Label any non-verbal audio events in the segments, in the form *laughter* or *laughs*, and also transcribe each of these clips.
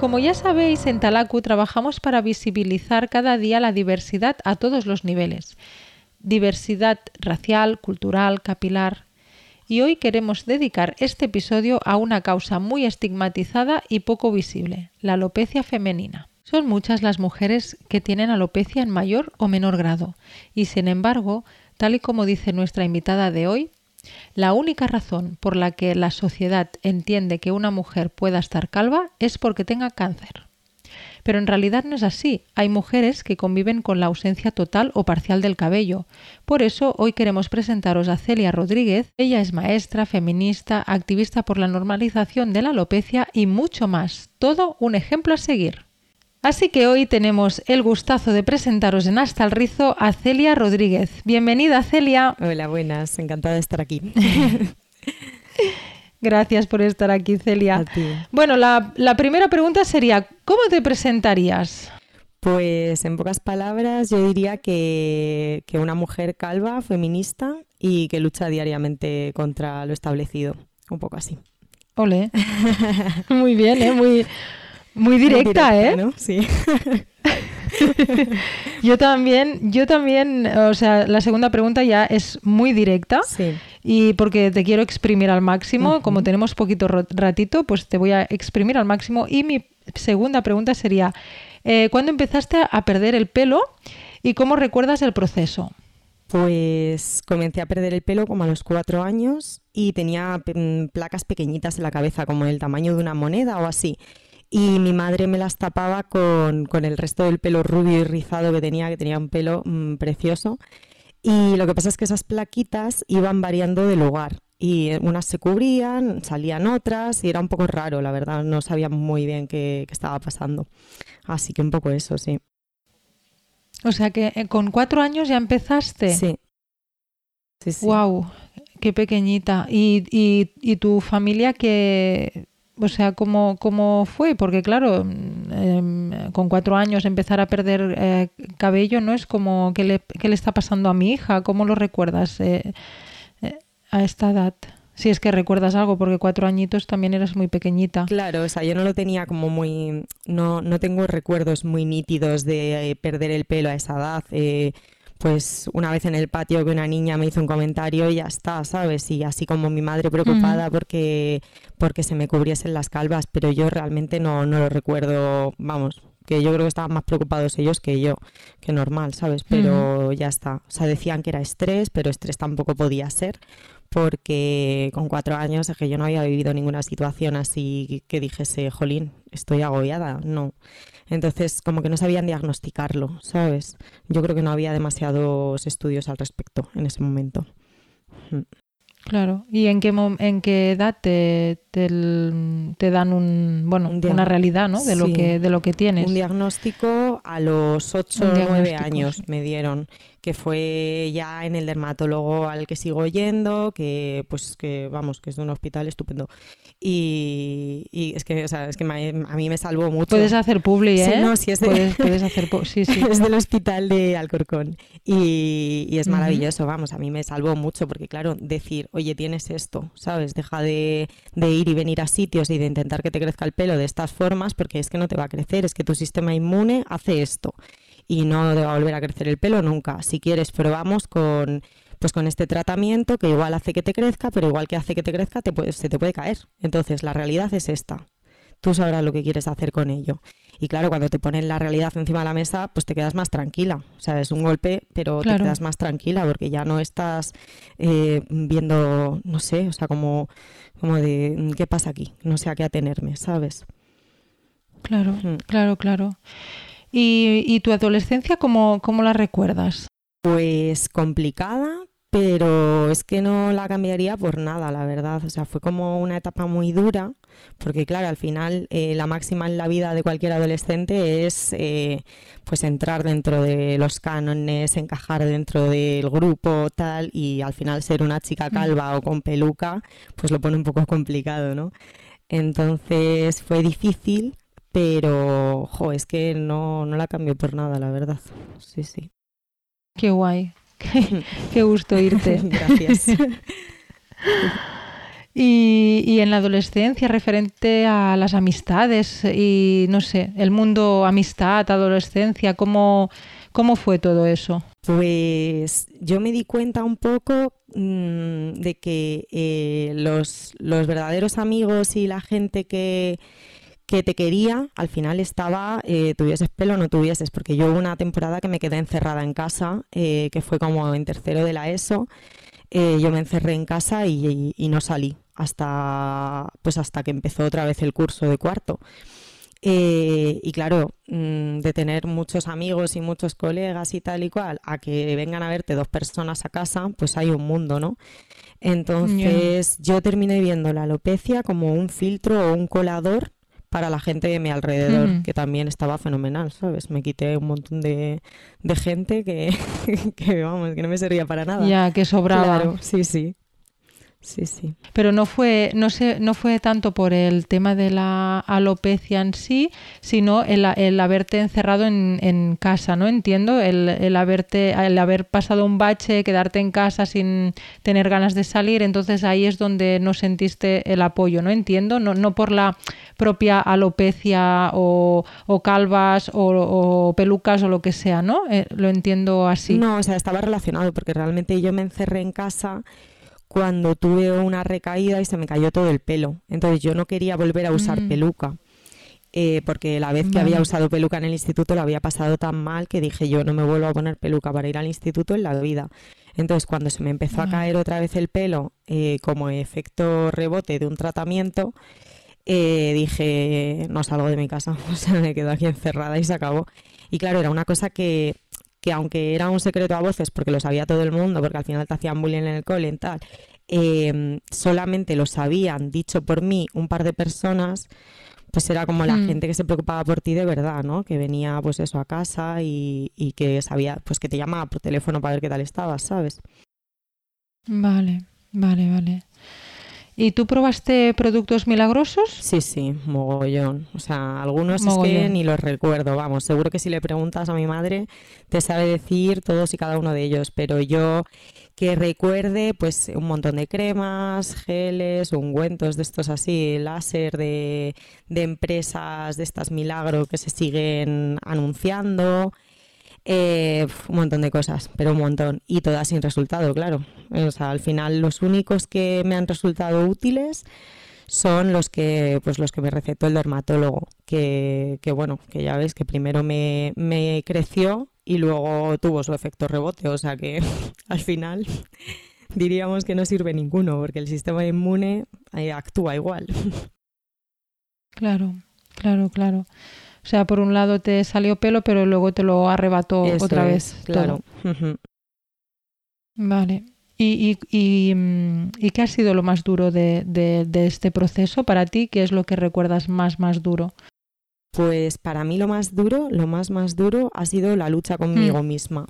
Como ya sabéis, en Talaku trabajamos para visibilizar cada día la diversidad a todos los niveles. Diversidad racial, cultural, capilar. Y hoy queremos dedicar este episodio a una causa muy estigmatizada y poco visible, la alopecia femenina. Son muchas las mujeres que tienen alopecia en mayor o menor grado, y sin embargo, tal y como dice nuestra invitada de hoy, la única razón por la que la sociedad entiende que una mujer pueda estar calva es porque tenga cáncer. Pero en realidad no es así. Hay mujeres que conviven con la ausencia total o parcial del cabello. Por eso hoy queremos presentaros a Celia Rodríguez. Ella es maestra, feminista, activista por la normalización de la alopecia y mucho más. Todo un ejemplo a seguir. Así que hoy tenemos el gustazo de presentaros en Hasta el Rizo a Celia Rodríguez. Bienvenida, Celia. Hola, buenas, encantada de estar aquí. *laughs* Gracias por estar aquí, Celia. Bueno, la, primera pregunta sería, ¿cómo te presentarías? Pues en pocas palabras yo diría que, que una mujer calva, feminista y que lucha diariamente contra lo establecido. Un poco así. Ole. *laughs* Muy bien, ¿eh? Muy, muy directa, ¿eh? Sí. *laughs* yo también, yo también, o sea, la segunda pregunta ya es muy directa. Sí. Y porque te quiero exprimir al máximo, como tenemos poquito ratito, pues te voy a exprimir al máximo. Y mi segunda pregunta sería, eh, ¿cuándo empezaste a perder el pelo y cómo recuerdas el proceso? Pues comencé a perder el pelo como a los cuatro años y tenía mm, placas pequeñitas en la cabeza, como el tamaño de una moneda o así y mi madre me las tapaba con, el resto del pelo rubio y rizado que tenía, que tenía un pelo mm, precioso. Y lo que pasa es que esas plaquitas iban variando de lugar y unas se cubrían, salían otras y era un poco raro, la verdad, no sabía muy bien qué, estaba pasando. Así que un poco eso, sí. O sea que eh, con cuatro años ya empezaste. Sí. sí, Wow, qué pequeñita. ¿Y, y, y tu familia que o sea, ¿cómo, cómo fue? Porque claro, em, con cuatro años empezar a perder eh, cabello no es como ¿qué le, le está pasando a mi hija? ¿Cómo lo recuerdas eh, eh, a esta edad? Si es que recuerdas algo, porque cuatro añitos también eras muy pequeñita. Claro, o sea, yo no lo tenía como muy... No, no tengo recuerdos muy nítidos de perder el pelo a esa edad pues una vez en el patio que una niña me hizo un comentario y ya está, ¿sabes? Y así como mi madre preocupada porque, porque se me cubriesen las calvas, pero yo realmente no, no lo recuerdo, vamos, que yo creo que estaban más preocupados ellos que yo, que normal, ¿sabes? Pero ya está. O sea, decían que era estrés, pero estrés tampoco podía ser, porque con cuatro años es que yo no había vivido ninguna situación así que dijese, jolín, estoy agobiada, no. Entonces, como que no sabían diagnosticarlo, ¿sabes? Yo creo que no había demasiados estudios al respecto en ese momento. Mm. Claro. ¿Y en qué, en qué edad te, te, dan un, bueno, una realidad ¿no? de, lo que, de lo que tienes? Un diagnóstico a los 8 o 9 años me dieron que fue ya en el dermatólogo al que sigo yendo, que pues que vamos, que es de un hospital estupendo. Y, es que, o sea, es que a mí me salvó mucho. Puedes hacer publi, ¿eh? no, sí es de... puedes, hacer sí, sí. *laughs* es del hospital de Alcorcón. Y, es maravilloso, vamos, a mí me salvó mucho porque, claro, decir, oye, tienes esto, ¿sabes? Deja de, de ir y venir a sitios y de intentar que te crezca el pelo de estas formas porque es que no te va a crecer, es que tu sistema inmune hace esto y no te va a volver a crecer el pelo nunca. Si quieres, probamos con pues con este tratamiento que igual hace que te crezca, pero igual que hace que te crezca, te puede, se te puede caer. Entonces, la realidad es esta. Tú sabrás lo que quieres hacer con ello. Y claro, cuando te ponen la realidad encima de la mesa, pues te quedas más tranquila. O sea, es un golpe, pero te quedas más tranquila porque ya no estás eh, viendo, no sé, o sea, como, como de, ¿qué pasa aquí? No sé a qué atenerme, ¿sabes? Claro, mm. claro, claro. ¿Y, tu adolescencia cómo, cómo la recuerdas? Pues complicada, pero es que no la cambiaría por nada, la verdad. O sea, fue como una etapa muy dura, porque claro, al final eh, la máxima en la vida de cualquier adolescente es eh, pues entrar dentro de los cánones, encajar dentro del grupo, tal, y al final ser una chica mm. calva o con peluca, pues lo pone un poco complicado, ¿no? Entonces fue difícil, pero jo, es que no, no la cambió por nada, la verdad. Sí, sí. Qué guay. *laughs* Qué, gusto irte. *laughs* Gracias. *laughs* Y, en la adolescencia, referente a las amistades y, no sé, el mundo amistad, adolescencia, ¿cómo, cómo fue todo eso? Pues yo me di cuenta un poco mm, de que eh, los, los verdaderos amigos y la gente que, que te quería, al final estaba, eh, tuvieses pelo o no tuvieses, porque yo hubo una temporada que me quedé encerrada en casa, eh, que fue como en tercero de la ESO, eh, yo me encerré en casa y, no salí hasta, pues hasta que empezó otra vez el curso de cuarto. y claro, mm, de tener muchos amigos y muchos colegas y tal y cual, a que vengan a verte dos personas a casa, pues hay un mundo, ¿no? Entonces yo terminé viendo la alopecia como un filtro o un colador para la gente de mi alrededor, que también estaba fenomenal, ¿sabes? Me quité un montón de, de gente que, *laughs* que, vamos, que no me servía para nada. Ya, que sobraba. Claro, sí, sí. Sí, sí. Pero no fue, no sé, no fue tanto por el tema de la alopecia en sí, sino el, el haberte encerrado en, en, casa, ¿no? Entiendo, el, el, haberte, el haber pasado un bache, quedarte en casa sin tener ganas de salir, entonces ahí es donde no sentiste el apoyo, ¿no? Entiendo, no, no por la propia alopecia o, o calvas o, pelucas o lo que sea, ¿no? Eh, lo entiendo así. No, o sea, estaba relacionado porque realmente yo me encerré en casa cuando tuve una recaída y se me cayó todo el pelo. Entonces yo no quería volver a usar mm. peluca. Eh, porque la vez que había usado peluca en el instituto lo había pasado tan mal que dije yo no me vuelvo a poner peluca para ir al instituto en la vida. Entonces cuando se me empezó a caer otra vez el pelo eh, como efecto rebote de un tratamiento, eh, dije no salgo de mi casa, *laughs* o sea, me quedo aquí encerrada y se acabó. Y claro, era una cosa que que aunque era un secreto a voces, porque lo sabía todo el mundo, porque al final te hacían bullying en el cole y tal, em, solamente lo sabían dicho por mí un par de personas, pues era como la hmm. gente que se preocupaba por ti de verdad, ¿no? Que venía pues eso a casa y, y que sabía, pues que te llamaba por teléfono para ver qué tal estabas, ¿sabes? Vale, vale, vale. ¿Y tú probaste productos milagrosos? Sí, sí, mogollón. O sea, algunos es que ni los recuerdo. Vamos, seguro que si le preguntas a mi madre te sabe decir todos y cada uno de ellos, pero yo que recuerde pues un montón de cremas, geles, ungüentos de estos así, láser de, de empresas de estas milagro que se siguen anunciando. Eh, un montón de cosas, pero un montón. Y todas sin resultado, claro. O sea, al final los únicos que me han resultado útiles son los que pues los que me recetó el dermatólogo que, que bueno que ya ves que primero me, me, creció y luego tuvo su efecto rebote o sea que *laughs* al final *laughs* diríamos que no sirve ninguno porque el sistema inmune eh, actúa igual *laughs* claro claro claro o sea, por un lado te salió pelo, pero luego te lo arrebató otra vez. Claro. Vale. ¿Y, y, mm, y, qué ha sido lo más duro de, de, de, este proceso para ti? ¿Qué es lo que recuerdas más, más duro? Pues para mí lo más duro, lo más, más duro ha sido la lucha conmigo mm. misma.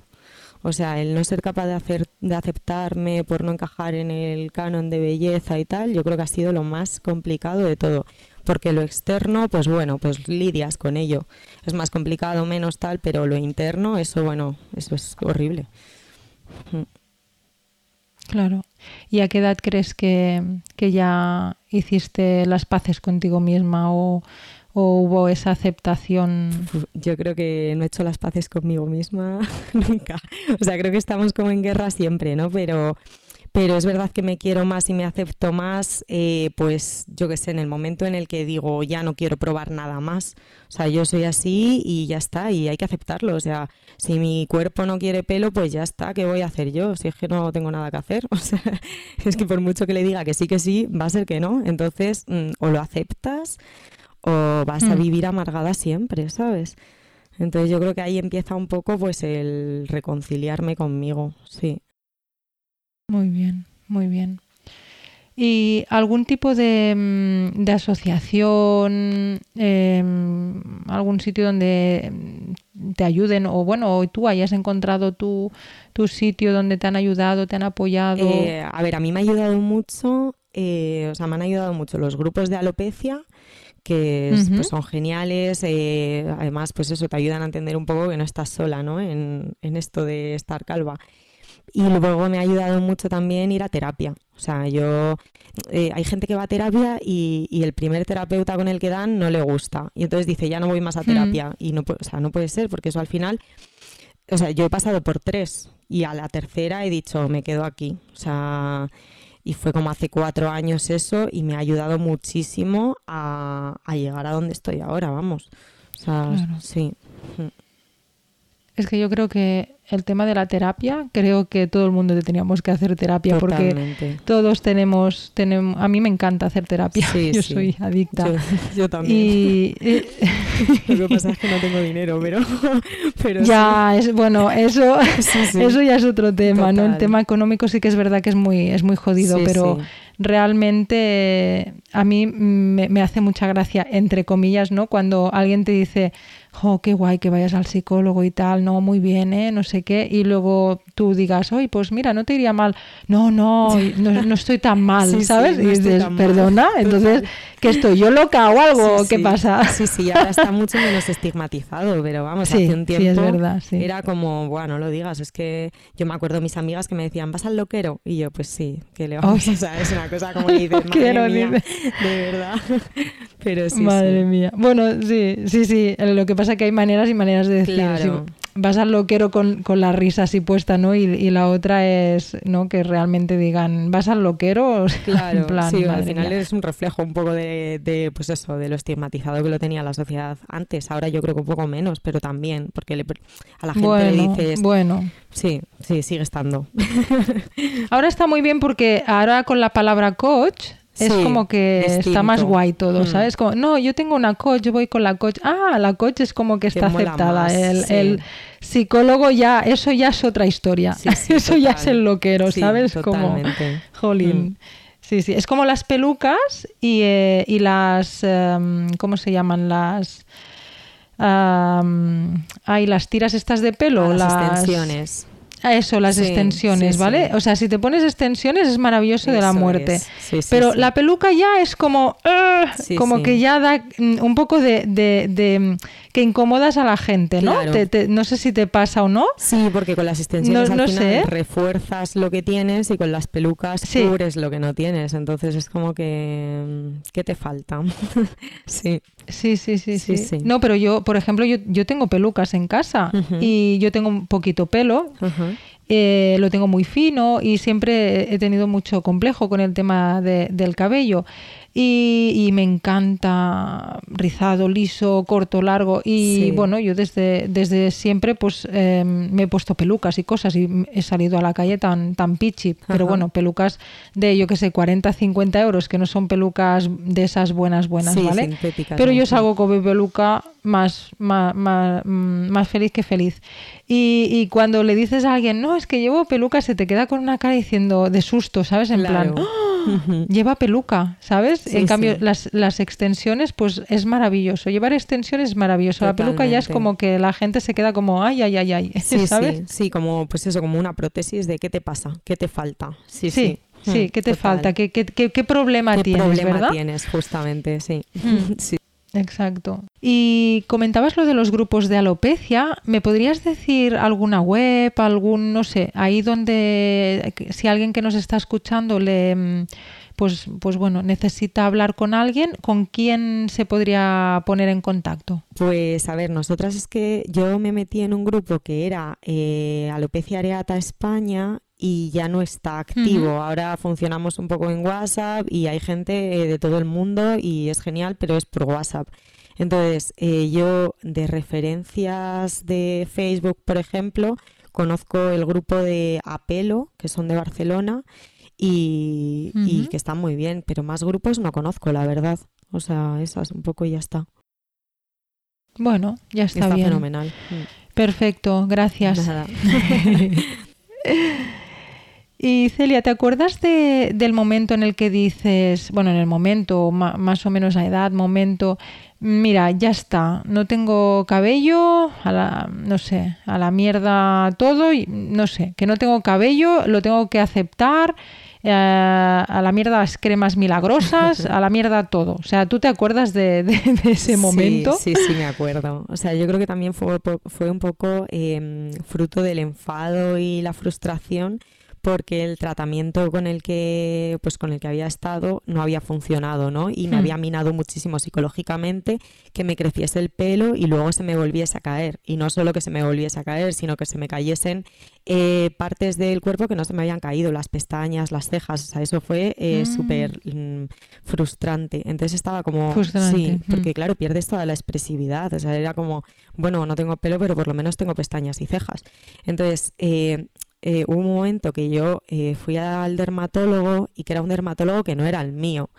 O sea, el no ser capaz de, hacer, de aceptarme por no encajar en el canon de belleza y tal, yo creo que ha sido lo más complicado de todo porque lo externo, pues bueno, pues lidias con ello. Es más complicado, menos tal, pero lo interno, eso bueno, eso es horrible. Mm. Claro. ¿Y a qué edad crees que, ya hiciste las paces contigo misma o, o, hubo esa aceptación? Yo creo que no he hecho las paces conmigo misma *laughs* nunca. O sea, creo que estamos como en guerra siempre, ¿no? Pero pero es verdad que me quiero más y me acepto más, eh, pues yo qué sé, en el momento en el que digo ya no quiero probar nada más. O sea, yo soy así y ya está, y hay que aceptarlo. O sea, si mi cuerpo no quiere pelo, pues ya está, ¿qué voy a hacer yo? Si es que no tengo nada que hacer. *laughs* O sea, es que por mucho que le diga que sí, que sí, va a ser que no. Entonces, mm, o lo aceptas o vas a mm. vivir amargada siempre, ¿sabes? Entonces yo creo que ahí empieza un poco pues el reconciliarme conmigo, sí. Muy bien, muy bien. ¿Y algún tipo de, mm, de asociación, em, algún sitio donde te ayuden o bueno, tú hayas encontrado tu, tu sitio donde te han ayudado, te han apoyado? Eh, a ver, a mí me ha ayudado mucho, eh, o sea, me han ayudado mucho los grupos de alopecia que pues, son geniales, eh, además pues eso te ayudan a entender un poco que no estás sola ¿no? En, en esto de estar calva. Y luego me ha ayudado mucho también ir a terapia. O sea, yo eh, hay gente que va a terapia y, el primer terapeuta con el que dan no le gusta. Y entonces dice, ya no voy más a terapia. Y no, o sea, no puede ser, porque eso al final. O sea, yo he pasado por tres y a la tercera he dicho, me quedo aquí. O sea, y fue como hace cuatro años eso y me ha ayudado muchísimo a, llegar a donde estoy ahora, vamos. O sea, sí. Es que yo creo que el tema de la terapia, creo que todo el mundo teníamos que hacer terapia porque todos tenemos, tenemos, a mí me encanta hacer terapia, *laughs* yo soy adicta. Yo, también. Y, *laughs* Lo que pasa es que no tengo dinero, pero, *laughs* pero ya es bueno, eso, eso ya es otro tema, ¿no? El tema económico sí que es verdad que es muy, es muy jodido, pero realmente a mí me, me hace mucha gracia, entre comillas, ¿no? Cuando alguien te dice oh, qué guay que vayas al psicólogo y tal, no, muy bien, ¿eh? no sé qué, y luego tú digas, oye, pues mira, no te iría mal, no, no, *laughs* no, estoy tan mal, ¿sabes? y dices, perdona, *laughs* entonces, ¿qué estoy yo loca o algo? ¿Qué pasa? Sí, sí, ahora está mucho menos estigmatizado, pero vamos, hace un tiempo es verdad, era como, bueno, no lo digas, es que yo me acuerdo de mis amigas que me decían, ¿vas al loquero? Y yo, pues sí, que le vamos, *laughs* o sea, es una cosa como que dices, *laughs* madre mía, *laughs* de verdad, pero sí, Madre mía, bueno, sí, sí, sí, lo que pasa que hay maneras y maneras de decir. Vas al loquero con, con, la risa así puesta, ¿no? Y, la otra es, ¿no? Que realmente digan, ¿vas al loquero? *laughs* Claro, sí, al final es un reflejo un poco de, pues eso, de lo estigmatizado que lo tenía la sociedad antes. Ahora yo creo que un poco menos, pero también, porque a la gente le dices... Bueno. Sí, sí, sigue estando. *laughs* ahora está muy bien porque ahora con la palabra coach es como que está más guay todo, mm. ¿sabes? Como, no, yo tengo una coach, yo voy con la coach. Ah, la coach es como que está aceptada. el, psicólogo ya, eso ya es otra historia. *laughs* eso ya es el loquero, ¿sabes? Como, *laughs* jolín. Mm. Sí, sí. Es como las pelucas y, eh, y las. Em, ¿Cómo se llaman? Las. Um, las tiras estas de pelo. Ah, las, extensiones eso, las extensiones, ¿vale? O sea, si te pones extensiones es maravilloso de la muerte. Pero la peluca ya es como, como que ya da mm, un poco de, de, que incomodas a la gente, ¿no? no sé si te pasa o no. Sí, porque con las extensiones al final refuerzas lo que tienes y con las pelucas cubres lo que no tienes. Entonces es como que, mm, ¿qué te falta? *laughs* sí. Sí, sí, sí, sí, No, pero yo, por ejemplo, yo, yo tengo pelucas en casa y yo tengo un poquito pelo. Eh, lo tengo muy fino y siempre he tenido mucho complejo con el tema del cabello y, me encanta rizado, liso, corto, largo. Y bueno, yo desde, desde siempre pues em, me he puesto pelucas y cosas y he salido a la calle tan, tan pichi, pero bueno, pelucas de yo que sé, 40, 50 euros, que no son pelucas de esas buenas, buenas, ¿vale? Pero yo salgo con mi peluca más, más, más, feliz que feliz. Y, y, cuando le dices a alguien, no, es que llevo peluca, se te queda con una cara diciendo de susto, ¿sabes? En plan, Lleva peluca, ¿sabes? en cambio, las, las, extensiones, pues es maravilloso. Llevar extensiones es maravilloso. La peluca ya es como que la gente se queda como, ay, ay, ay, ay. Sí, ¿sabes? Sí, como, pues eso, como una prótesis de qué te pasa, qué te falta. Sí, sí. sí. ¿qué te falta? ¿Qué, qué, qué, problema ¿Qué tienes? problema tienes, justamente, sí. *laughs* sí. Exacto. Y comentabas lo de los grupos de alopecia. ¿Me podrías decir alguna web, algún, no sé, ahí donde si alguien que nos está escuchando le, mm, pues, pues bueno, necesita hablar con alguien, ¿con quién se podría poner en contacto? Pues a ver, nosotras es que yo me metí en un grupo que era eh, Alopecia Areata España y ya no está activo. Ahora funcionamos un poco en WhatsApp y hay gente eh, de todo el mundo y es genial, pero es por WhatsApp. Entonces, eh, yo de referencias de Facebook, por ejemplo, conozco el grupo de Apelo, que son de Barcelona, y, que están muy bien, pero más grupos no conozco, la verdad. O sea, esas un poco y ya está. Bueno, ya está, está bien. fenomenal. Perfecto, gracias. *laughs* Y Celia, ¿te acuerdas de, del momento en el que dices, bueno, en el momento, más o menos a edad, momento, mira, ya está, no tengo cabello, a la, no sé, a la mierda todo, y, no sé, que no tengo cabello, lo tengo que aceptar, eh, a la mierda las cremas milagrosas, *laughs* a la mierda todo. O sea, ¿tú te acuerdas de, ese momento? Sí, sí, me acuerdo. O sea, yo creo que también fue, fue un poco em, fruto del enfado y la frustración porque el tratamiento con el que pues con el que había estado no había funcionado, ¿no? Y me hmm. había minado muchísimo psicológicamente que me creciese el pelo y luego se me volviese a caer. Y no solo que se me volviese a caer, sino que se me cayesen eh, partes del cuerpo que no se me habían caído, las pestañas, las cejas. O sea, eso fue eh, mm. súper mm, frustrante. Entonces estaba como... Sí, hmm. porque claro, pierdes toda la expresividad. O sea, era como, bueno, no tengo pelo, pero por lo menos tengo pestañas y cejas. Entonces, eh, eh, hubo un momento que yo eh, fui al dermatólogo y que era un dermatólogo que no era el mío.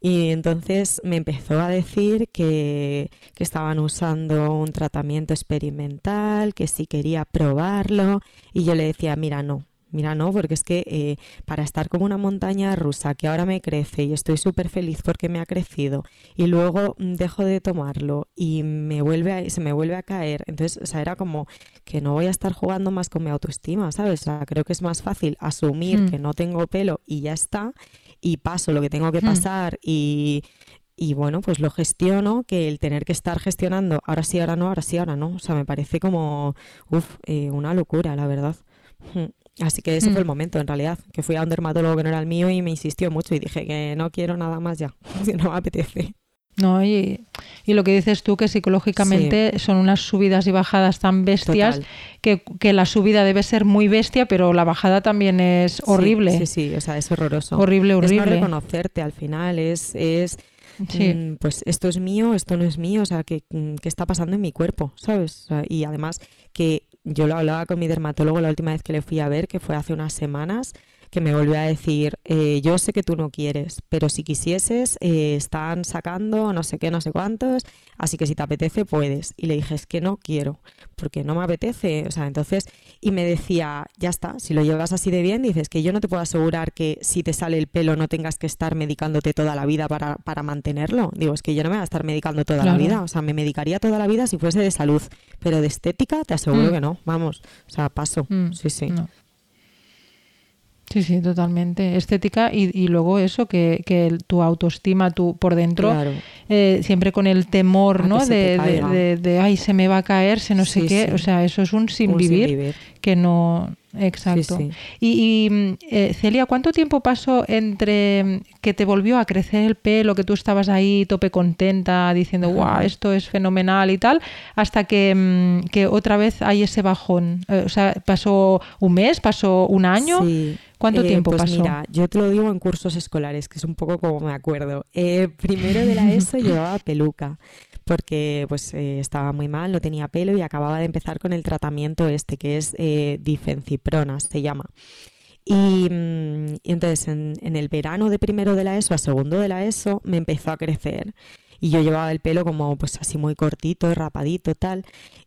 Y entonces me empezó a decir que, que estaban usando un tratamiento experimental, que si quería probarlo. Y yo le decía, mira, no, Mira, no, porque es que eh, para estar como una montaña rusa que ahora me crece y estoy súper feliz porque me ha crecido y luego mm, dejo de tomarlo y me vuelve a, se me vuelve a caer, entonces, o sea, era como que no voy a estar jugando más con mi autoestima, ¿sabes? O sea, creo que es más fácil asumir hmm. que no tengo pelo y ya está y paso lo que tengo que hmm. pasar y, y bueno, pues lo gestiono, que el tener que estar gestionando ahora sí, ahora no, ahora sí, ahora no. O sea, me parece como, uff, eh, una locura, la verdad. Hmm. Así que ese fue el mm. momento, en realidad, que fui a un dermatólogo que no era el mío y me insistió mucho y dije que no quiero nada más ya, *laughs* si no me apetece. No, y, y, lo que dices tú, que psicológicamente son unas subidas y bajadas tan bestias que, que, la subida debe ser muy bestia, pero la bajada también es horrible. Sí, sí, o sea, es horroroso. Horrible, horrible. Es no reconocerte al final, es, es mm, pues esto es mío, esto no es mío, o sea, ¿qué, qué está pasando en mi cuerpo? ¿Sabes? y además que yo lo hablaba con mi dermatólogo la última vez que le fui a ver, que fue hace unas semanas, que me volvió a decir, eh, yo sé que tú no quieres, pero si quisieses, eh, están sacando no sé qué, no sé cuántos, así que si te apetece, puedes. Y le dije, es que no quiero, porque no me apetece. O sea, entonces, y me decía, ya está, si lo llevas así de bien, dices que yo no te puedo asegurar que si te sale el pelo no tengas que estar medicándote toda la vida para, para mantenerlo. Digo, es que yo no me voy a estar medicando toda la vida, o sea, me medicaría toda la vida si fuese de salud, pero de estética te aseguro mm. que no, vamos, o sea, paso, mm. sí, sí. Sí, sí, totalmente. Estética y, y luego eso, que, que, tu autoestima tú por dentro, eh, siempre con el temor, ¿no? De, de, ay, se me va a caer, se no sé qué. O sea, eso es un sin, vivir, que no... Exacto. Y, y eh, Celia, ¿cuánto tiempo pasó entre que te volvió a crecer el pelo, que tú estabas ahí tope contenta, diciendo, guau, esto es fenomenal y tal, hasta que, mm, que otra vez hay ese bajón? Eh, o sea, ¿pasó un mes, pasó un año? Sí. ¿Cuánto eh, tiempo pues pasó? Mira, yo te lo digo en cursos escolares, que es un poco como me acuerdo. Eh, primero de la *laughs* ESO llevaba peluca porque pues eh, estaba muy mal, no tenía pelo y acababa de empezar con el tratamiento este que es difenciprona, se llama. Y, mm, entonces en, el verano de primero de la ESO a segundo de la ESO me empezó a crecer y yo llevaba el pelo como pues así muy cortito, rapadito tal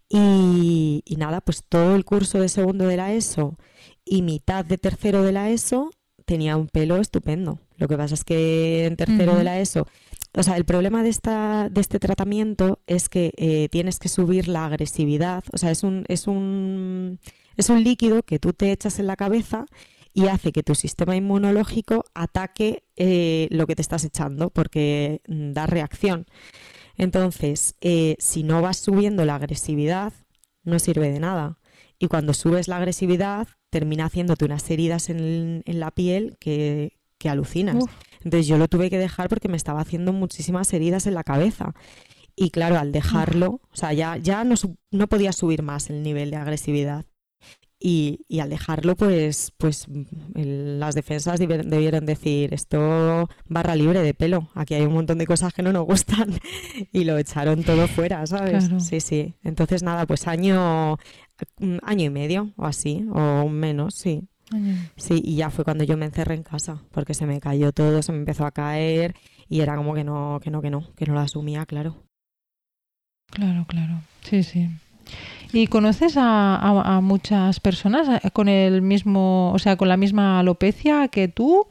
y, y nada, pues todo el curso de segundo de la ESO y mitad de tercero de la ESO tenía un pelo estupendo. Lo que pasa es que en tercero de la ESO, o sea, el problema de, esta, de este tratamiento es que eh, tienes que subir la agresividad, o sea, es un, es, un, es un líquido que tú te echas en la cabeza y hace que tu sistema inmunológico ataque eh, lo que te estás echando porque mm, da reacción. Entonces, eh, si no vas subiendo la agresividad, no sirve de nada. Y cuando subes la agresividad, termina haciéndote unas heridas en, la piel que, alucinas. Entonces yo lo tuve que dejar porque me estaba haciendo muchísimas heridas en la cabeza. Y claro, al dejarlo, o sea, ya, ya no, no podía subir más el nivel de agresividad. Y, y, al dejarlo, pues, pues las defensas debieron decir, esto barra libre de pelo, aquí hay un montón de cosas que no nos gustan *laughs* y lo echaron todo fuera, ¿sabes? Sí, sí. Entonces nada, pues año, año y medio o así, o menos, sí. Sí, y ya fue cuando yo me encerré en casa, porque se me cayó todo, se me empezó a caer y era como que no, que no, que no, que no lo asumía, claro. Claro, claro. Sí, sí. ¿Y conoces a, muchas personas eh, con el mismo, o sea, con la misma alopecia que tú?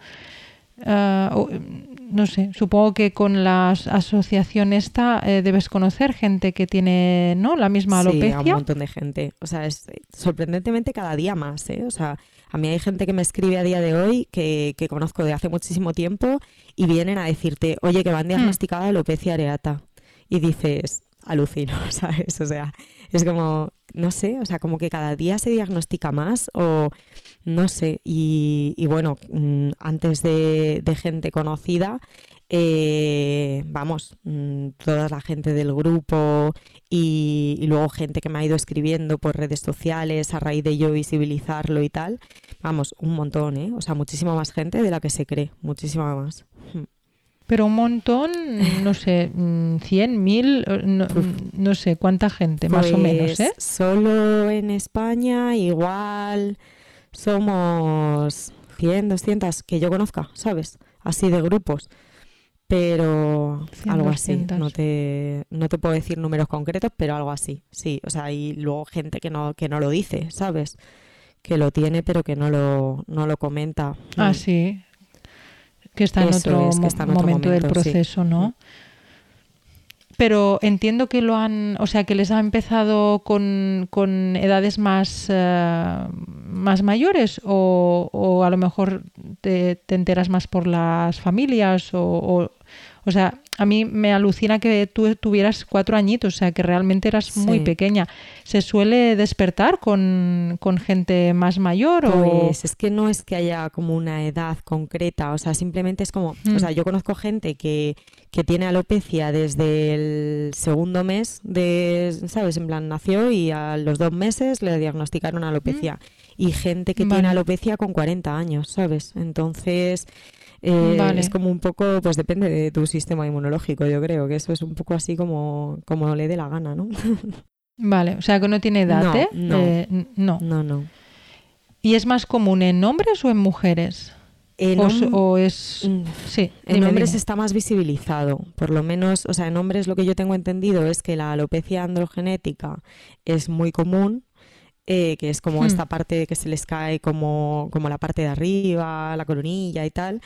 Eh, no sé, supongo que con la asociación esta eh, debes conocer gente que tiene, ¿no? La misma alopecia. Sí, un montón de gente. O sea, es sorprendentemente cada día más, ¿eh? O sea, a mí hay gente que me escribe a día de hoy que, que conozco de hace muchísimo tiempo y vienen a decirte, oye, que van hmm. diagnosticada alopecia areata. Y dices, alucino, *laughs* ¿sabes? O sea, es como, no sé, o sea, como que cada día se diagnostica más o no sé. Y, bueno, mm, antes de, gente conocida, eh, vamos, mm, toda la gente del grupo y, luego gente que me ha ido escribiendo por redes sociales a raíz de yo visibilizarlo y tal, vamos, un montón, ¿eh? O sea, muchísima más gente de la que se cree, muchísima más. Pero un montón, no sé, 100, mm, 1000, eh, no, no sé cuánta gente, más o menos, pues ¿eh? Solo en España igual somos 100, 200 que yo conozca, ¿sabes? Así de grupos. Pero algo así, no te, no te puedo decir números concretos, pero algo así, sí. O sea, hay luego gente que no, que no lo dice, ¿sabes? Que lo tiene, pero que no lo, no lo comenta. Ah, sí que está en otro, momento, del proceso, ¿no? Pero entiendo que lo han, o sea, que les ha empezado con, edades más, eh, más mayores o, o, a lo mejor te, te, enteras más por las familias o, o sea, a mí me alucina que tú tuvieras cuatro añitos, o sea, que realmente eras muy pequeña. ¿Se suele despertar con, gente más mayor? o... Pues es que no es que haya como una edad concreta, o sea, simplemente es como, o mm. sea, yo conozco gente que, que tiene alopecia desde el segundo mes de, ¿sabes? En plan, nació y a los dos meses le diagnosticaron alopecia. Mm. Y gente que tiene alopecia con 40 años, ¿sabes? Entonces, eh, es como un poco, pues depende de tu sistema inmunológico, yo creo que eso es un poco así como, como le dé la gana, ¿no? *laughs* vale, o sea que no tiene edad, ¿eh? ¿eh? No, no. no, ¿Y es más común en hombres o en mujeres? En o, es mm, sí, en hombres está más visibilizado, por lo menos, o sea, en hombres lo que yo tengo entendido es que la alopecia androgenética es muy común, eh, que es como hmm. esta parte que se les cae como, como la parte de arriba, la coronilla y tal,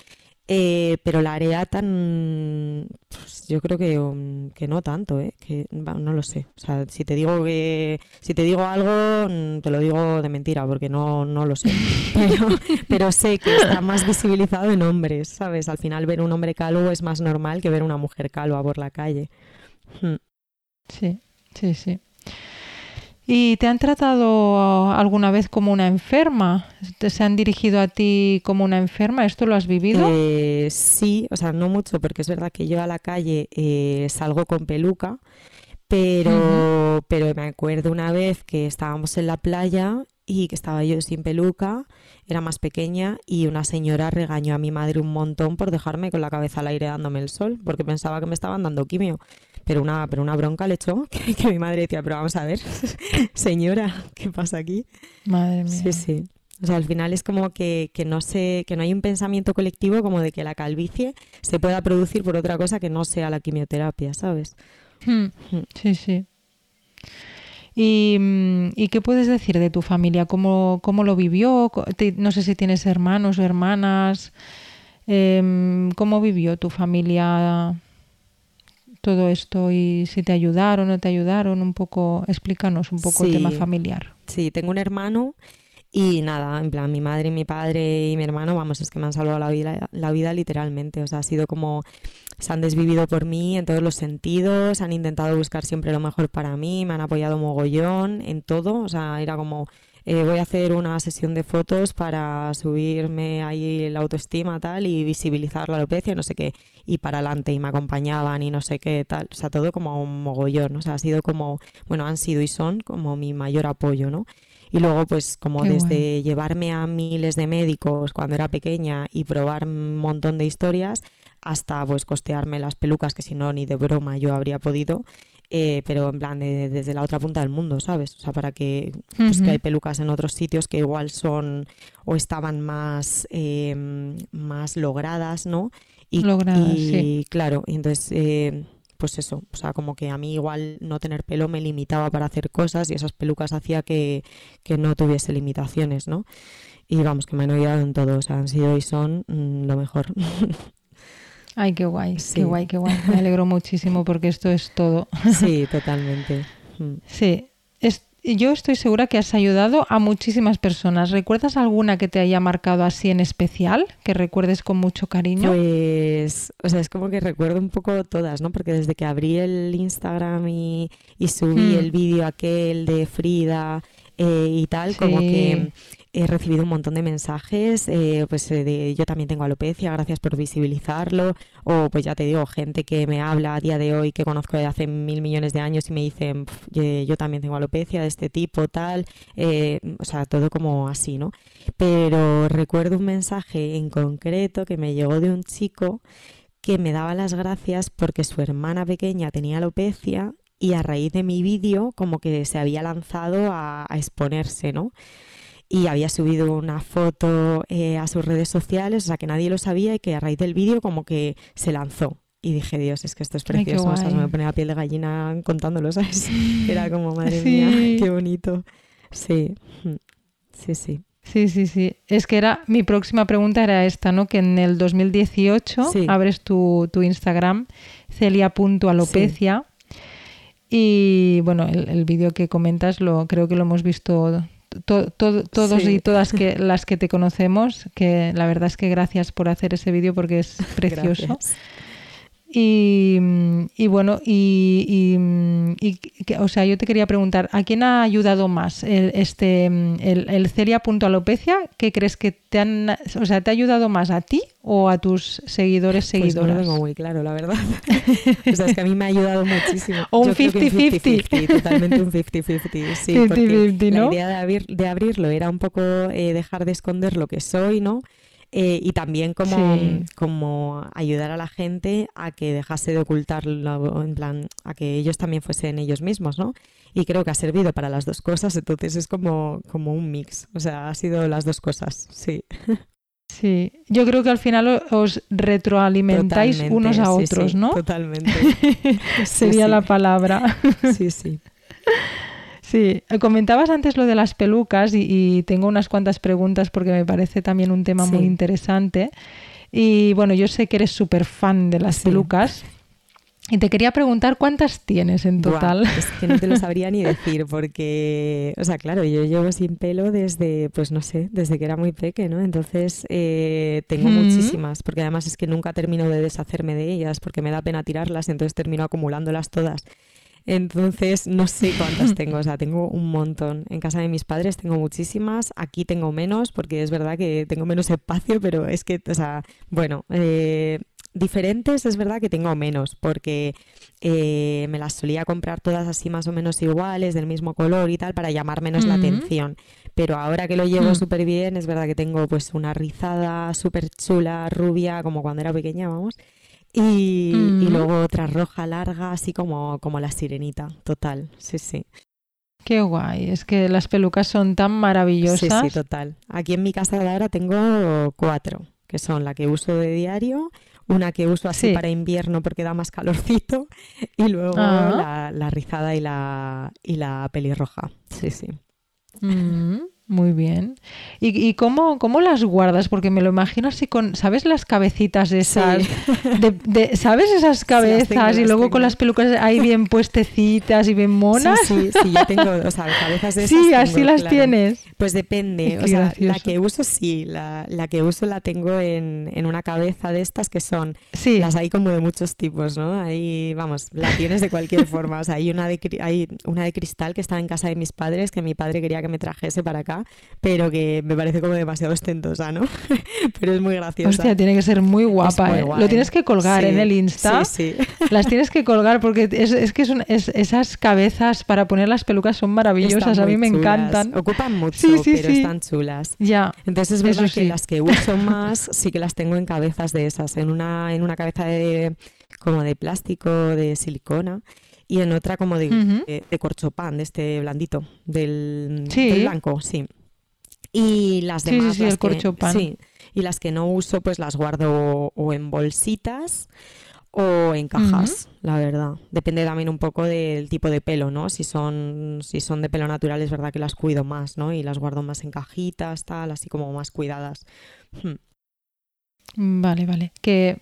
eh, pero la areata, pues yo creo que, um, que, no tanto, ¿eh? que no lo sé. O sea, si te digo que si te digo algo, mm, te lo digo de mentira porque no, no lo sé. *laughs* Pero, sé que está más visibilizado en hombres, ¿sabes? Al final ver un hombre calvo es más normal que ver una mujer calva por la calle. Hmm. Sí, sí, sí. ¿Y te han tratado alguna vez como una enferma? ¿Se han dirigido a ti como una enferma? ¿Esto lo has vivido? Eh, sí, o sea, no mucho, porque es verdad que yo a la calle eh, salgo con peluca, pero, pero me acuerdo una vez que estábamos en la playa y que estaba yo sin peluca, era más pequeña y una señora regañó a mi madre un montón por dejarme con la cabeza al aire dándome el sol, porque pensaba que me estaban dando quimio. Pero una, pero una bronca le echó *laughs* que, mi madre decía, pero vamos a ver, *laughs* señora, ¿qué pasa aquí? Madre mía. Sí, sí. O sea, al final es como que, que, no sé, que no hay un pensamiento colectivo como de que la calvicie se pueda producir por otra cosa que no sea la quimioterapia, ¿sabes? Hmm. Hmm. Sí, sí. ¿Y, ¿Y, qué puedes decir de tu familia? ¿Cómo, cómo lo vivió? no sé si tienes hermanos o hermanas. Em, ¿Cómo vivió tu familia todo esto y si te ayudaron o no te ayudaron, un poco, explícanos un poco el tema familiar. Sí, tengo un hermano y nada, en plan, mi madre, mi padre y mi hermano, vamos, es que me han salvado la vida, la vida literalmente, o sea, ha sido como, se han desvivido por mí en todos los sentidos, han intentado buscar siempre lo mejor para mí, me han apoyado mogollón en todo, o sea, era como eh, voy a hacer una sesión de fotos para subirme ahí la autoestima tal y visibilizar la alopecia, no sé qué, y para adelante y me acompañaban y no sé qué tal, o sea, todo como un mogollón, o sea, ha sido como, bueno, han sido y son como mi mayor apoyo, ¿no? Y luego, pues, como desde llevarme a miles de médicos cuando era pequeña y probar un montón de historias, hasta pues costearme las pelucas que si no ni de broma yo habría podido eh, pero en plan desde la otra punta del mundo, ¿sabes? O sea, para que, pues, que hay pelucas en otros sitios que igual son o estaban más, eh, más logradas, ¿no? Y, logradas, sí. claro, y entonces... Eh, pues eso, o sea, como que a mí igual no tener pelo me limitaba para hacer cosas y esas pelucas hacía que, que no tuviese limitaciones, ¿no? Y vamos, que me han ayudado en todo, o sea, han sido y son mm, lo mejor. *laughs* Ay, qué guay, qué guay, qué guay. Me alegro muchísimo porque esto es todo. *laughs* Sí, totalmente. Mm. Sí, yo estoy segura que has ayudado a muchísimas personas. ¿Recuerdas alguna que te haya marcado así en especial, que recuerdes con mucho cariño? Pues, o sea, es como que recuerdo un poco todas, ¿no? Porque desde que abrí el Instagram y, subí mm. el vídeo aquel de Frida eh, y tal, como que he recibido un montón de mensajes, eh, pues eh, de yo también tengo alopecia, gracias por visibilizarlo, o pues ya te digo, gente que me habla a día de hoy que conozco de hace mil millones de años y me dicen, yo, también tengo alopecia de este tipo, tal, eh, o sea, todo como así, ¿no? Pero recuerdo un mensaje en concreto que me llegó de un chico que me daba las gracias porque su hermana pequeña tenía alopecia y a raíz de mi vídeo como que se había lanzado a, a exponerse, ¿no? Y había subido una foto eh, a sus redes sociales, o sea que nadie lo sabía y que a raíz del vídeo como que se lanzó. Y dije, Dios, es que esto es precioso. o sea, me pone la piel de gallina contándolo, ¿sabes? *laughs* Era como, madre mía, qué bonito. Sí, sí, sí. Sí, sí, sí. Es que era mi próxima pregunta era esta, ¿no? Que en el 2018 abres tu, tu Instagram, celia.alopecia. Y bueno, el, el vídeo que comentas lo creo que lo hemos visto todos y todas que, *laughs* las que te conocemos, que la verdad es que gracias por hacer ese vídeo porque es precioso. Y, y, bueno, y, y, o sea, yo te quería preguntar, ¿a quién ha ayudado más el, este, el, el Celia.alopecia? ¿Qué crees que te han, o sea, te ha ayudado más a ti o a tus seguidores, seguidoras? Pues no lo tengo muy claro, la verdad. *laughs* o sea, es que a mí me ha ayudado muchísimo. O un 50-50. Totalmente un 50-50, sí. 50 porque ¿no? la idea de, abrir, de abrirlo era un poco eh, dejar de esconder lo que soy, ¿no? Eh, y también como, como ayudar a la gente a que dejase de ocultarlo, en plan, a que ellos también fuesen ellos mismos, ¿no? Y creo que ha servido para las dos cosas, entonces es como, como un mix, o sea, ha sido las dos cosas, sí. Sí, yo creo que al final os retroalimentáis unos a otros, ¿no? Totalmente. *laughs* Sería la palabra. sí, sí. Sí, comentabas antes lo de las pelucas y, tengo unas cuantas preguntas porque me parece también un tema muy interesante. Y bueno, yo sé que eres súper fan de las pelucas. Y te quería preguntar cuántas tienes en total. es que no te lo *laughs* sabría ni decir porque, o sea, claro, yo llevo sin pelo desde, pues no sé, desde que era muy pequeño, ¿no? Entonces eh, tengo muchísimas, porque además es que nunca termino de deshacerme de ellas porque me da pena tirarlas, entonces termino acumulándolas todas. Entonces, no sé *laughs* cuántas tengo, o sea, tengo un montón. En casa de mis padres tengo muchísimas, aquí tengo menos, porque es verdad que tengo menos espacio, pero es que, o sea, bueno, eh, diferentes es verdad que tengo menos, porque eh, me las solía comprar todas así más o menos iguales, del mismo color y tal, para llamar menos la atención. Pero ahora que lo llevo mm. súper bien, es verdad que tengo pues una rizada súper chula, rubia, como cuando era pequeña, vamos. Y, luego otra roja larga, así como, como la sirenita, total, sí, sí. Qué guay, es que las pelucas son tan maravillosas. Sí, sí, total. Aquí en mi casa de ahora tengo cuatro, que son la que uso de diario, una que uso así para invierno porque da más calorcito, *laughs* y luego la, rizada y la, y la pelirroja. Sí, sí. Mm. Muy bien. ¿Y, y cómo, cómo, las guardas? Porque me lo imagino así con, ¿sabes las cabecitas esas? De, ¿Sabes esas cabezas? y luego con las pelucas ahí bien puestecitas y bien monas. Sí, sí, sí yo tengo, o sea, cabezas de *laughs* esas. Sí, así las tienes. Pues depende. o sea, la que uso sí, la, la, que uso la tengo en, en, una cabeza de estas que son, sí. las hay como de muchos tipos, ¿no? Ahí, vamos, la tienes de cualquier forma. O sea, hay una de, hay una de cristal que estaba en casa de mis padres que mi padre quería que me trajese para acá pero que me parece como demasiado ostentosa, ¿no? *laughs* pero es muy graciosa. Hostia, tiene que ser muy guapa, ¿eh? Lo tienes que colgar en el Insta. Sí, sí. *laughs* Las tienes que colgar porque es, es que son, esas cabezas para poner las pelucas son maravillosas, a mí me encantan. Ocupan mucho, pero están chulas. Ya. Entonces es verdad que las que uso más sí que las tengo en cabezas de esas, en una, en una cabeza de como de plástico, de silicona y en otra como de, de, corchopán, de este blandito, del, del, blanco, sí. Y las demás, sí, las que, sí, y las que no uso, pues las guardo o en bolsitas o en cajas, la verdad. Depende también un poco del tipo de pelo, ¿no? Si son, si son de pelo natural es verdad que las cuido más, ¿no? Y las guardo más en cajitas, tal, así como más cuidadas. Hmm. Vale, vale. Que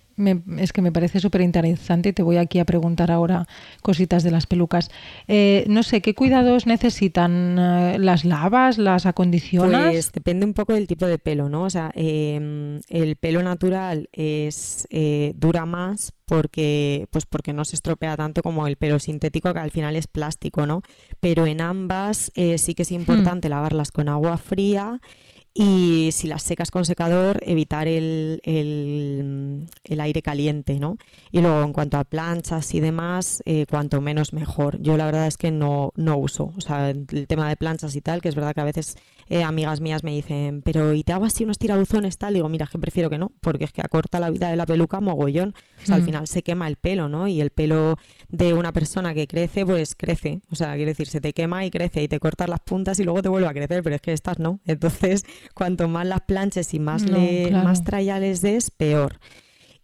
es que me parece súper interesante y te voy aquí a preguntar ahora cositas de las pelucas. Eh, no sé, ¿qué cuidados necesitan? Eh, ¿Las lavas? ¿Las acondicionas? Pues depende un poco del tipo de pelo, ¿no? O sea, em, el pelo natural es eh, dura más porque, pues porque no se estropea tanto como el pelo sintético, que al final es plástico, ¿no? Pero en ambas sí que es hmm. importante lavarlas con agua fría y si las secas con secador, evitar el, el, aire caliente, ¿no? Y luego, en cuanto a planchas y demás, eh, cuanto menos mejor. Yo la verdad es que no, no uso, o sea, el tema de planchas y tal, que es verdad que a veces eh, amigas mías me dicen, pero ¿y te hago así unos tirabuzones tal? digo, mira, que prefiero que no, porque es que acorta la vida de la peluca mogollón. O sea, al mm. final se quema el pelo, ¿no? Y el pelo de una persona que crece, pues crece. O sea, quiere decir, se te quema y crece y te cortas las puntas y luego te vuelve a crecer, pero es que estas no. Entonces, cuanto más las planches y más, le, más trayales des, peor.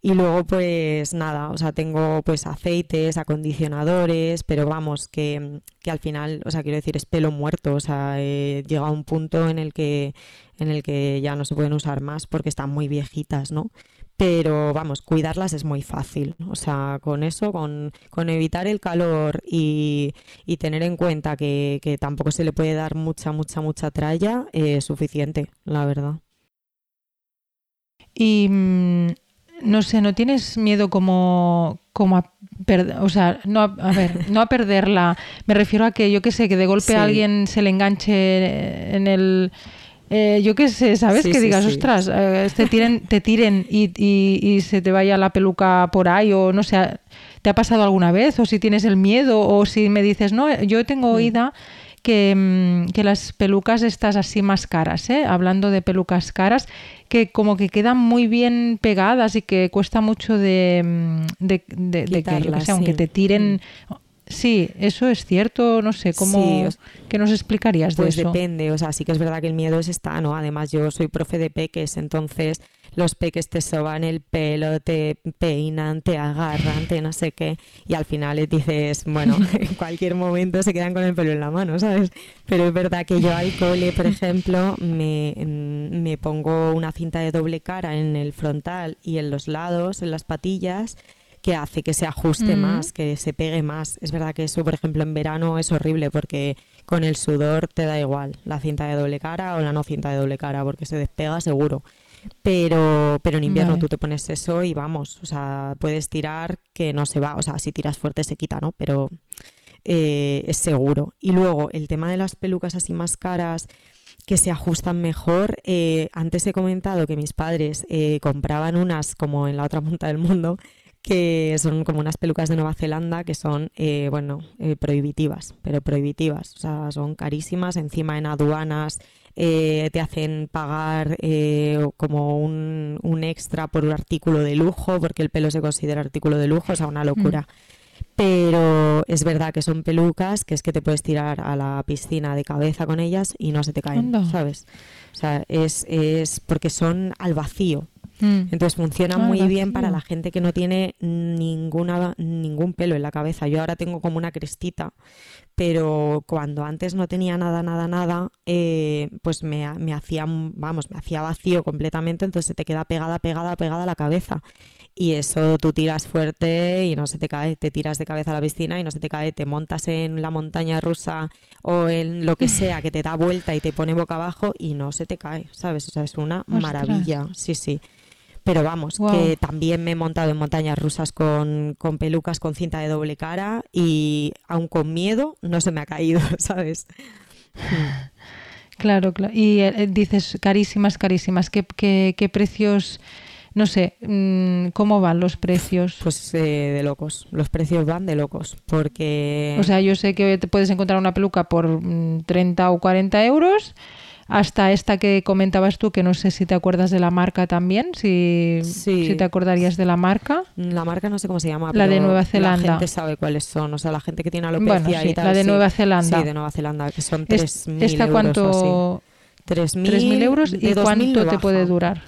Y luego, pues nada, o sea, tengo pues aceites, acondicionadores, pero vamos, que, que al final, o sea, quiero decir, es pelo muerto, o sea, llega a un punto en el que en el que ya no se pueden usar más porque están muy viejitas, ¿no? Pero vamos, cuidarlas es muy fácil. O sea, con eso, con, con evitar el calor y, y tener en cuenta que, que, tampoco se le puede dar mucha, mucha, mucha tralla, es suficiente, la verdad. Y mm, no sé, ¿no tienes miedo como, como a perder, o sea, no a, ver, *laughs* no a perderla? Me refiero a que yo qué sé, que de golpe a alguien se le enganche en el... Eh, yo qué sé, ¿sabes? que digas, ostras, eh, te tiren, te tiren y, y, se te vaya la peluca por ahí o no sé, ¿te ha pasado alguna vez? O si tienes el miedo o si me dices, no, yo tengo mm. oída que, mm, que, las pelucas estas así más caras, ¿eh? hablando de pelucas caras, que como que quedan muy bien pegadas y que cuesta mucho de, mm, de, que, aunque te tiren... Sí, eso es cierto, no sé, ¿cómo, ¿qué nos explicarías de eso? Pues depende, o sea, sí que es verdad que el miedo es está, ¿no? Además yo soy profe de peques, entonces los peques te soban el pelo, te peinan, te agarran, te no sé qué, y al final dices, bueno, *laughs* en cualquier momento se quedan con el pelo en la mano, ¿sabes? Pero es verdad que yo al cole, por ejemplo, me, me pongo una cinta de doble cara en el frontal y en los lados, en las patillas, que hace que se ajuste mm. más, que se pegue más. Es verdad que eso, por ejemplo, en verano es horrible porque con el sudor te da igual la cinta de doble cara o la no cinta de doble cara porque se despega seguro. Pero, pero en invierno tú te pones eso y vamos, o sea, puedes tirar que no se va, o sea, si tiras fuerte se quita, ¿no? Pero eh, es seguro. Y luego el tema de las pelucas así más caras que se ajustan mejor. Eh, antes he comentado que mis padres eh, compraban unas como en la otra punta del mundo, que son como unas pelucas de Nueva Zelanda que son, bueno, prohibitivas, pero prohibitivas, o sea, son carísimas, encima en aduanas eh, te hacen pagar eh, como un, extra por un artículo de lujo, porque el pelo se considera artículo de lujo, o sea, una locura. Mm. Pero es verdad que son pelucas que es que te puedes tirar a la piscina de cabeza con ellas y no se te caen, ¿sabes? O sea, es, es porque son al vacío. Mm. Entonces funciona ah, muy bien para la gente que no tiene ninguna, ningún pelo en la cabeza. Yo ahora tengo como una crestita, pero cuando antes no tenía nada, nada, nada, eh, pues me, me hacía, vamos, me hacía vacío completamente, entonces te queda pegada, pegada, pegada a la cabeza. Y eso tú tiras fuerte y no se te cae, te tiras de cabeza a la piscina y no se te cae, te montas en la montaña rusa o en lo que sea que te da vuelta y te pone boca abajo y no se te cae, ¿sabes? O sea, es una maravilla, sí, sí. Pero vamos, que también me he montado en montañas rusas con, pelucas con cinta de doble cara y aun con miedo no se me ha caído, *laughs* ¿sabes? Claro, claro. Y eh, dices carísimas, carísimas. ¿Qué, qué, precios? No sé, mm, ¿cómo van los precios? Pues eh, de locos, los precios van de locos, porque... O sea, yo sé que te puedes encontrar una peluca por 30 mm, o 40 euros hasta esta que comentabas tú, que no sé si te acuerdas de la marca también, si, si te acordarías de la marca. La marca no sé cómo se llama. La de Nueva Zelanda. La gente sabe cuáles son, o sea, la gente que tiene alopecia bueno, y tal. La de Nueva Zelanda. Sí, de Nueva Zelanda, que son 3.000 ¿Esta euros. cuánto? 3.000 euros y cuánto te puede durar.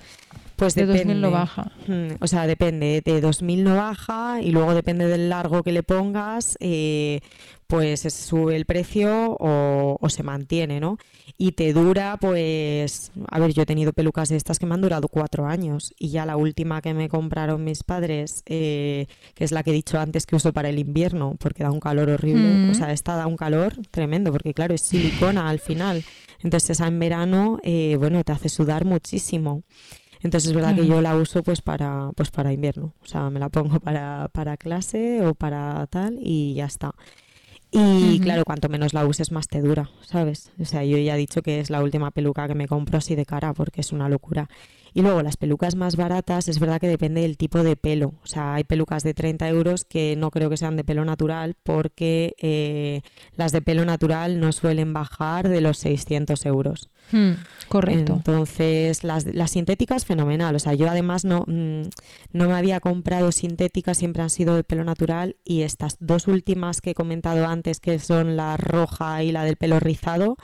Pues de depende. 2000 no baja. Mm, O sea, depende. De 2000 no baja y luego depende del largo que le pongas, eh, pues sube el precio o, o se mantiene, ¿no? Y te dura, pues, a ver, yo he tenido pelucas de estas que me han durado cuatro años y ya la última que me compraron mis padres, eh, que es la que he dicho antes que uso para el invierno, porque da un calor horrible, Mm. o sea, esta da un calor tremendo, porque claro, es silicona al final. Entonces esa en verano, eh, bueno, te hace sudar muchísimo. Entonces es verdad que yo la uso pues para, pues para invierno. O sea, me la pongo *laughs* para, para clase o para tal y ya está. Y claro, cuanto menos la uses, más te dura, ¿sabes? O sea, yo ya he dicho que es la última peluca que me compro así de cara porque es una locura. Y luego las pelucas más baratas, es verdad que depende del tipo de pelo. O sea, hay pelucas de 30 euros que no creo que sean de pelo natural porque eh, las de pelo natural no suelen bajar de los 600 euros. Mm, correcto. Entonces, las, las sintéticas, fenomenal. O sea, yo además no, mm, no me había comprado sintéticas, siempre han sido de pelo natural. Y estas dos últimas que he comentado antes, que son la roja y la del pelo rizado,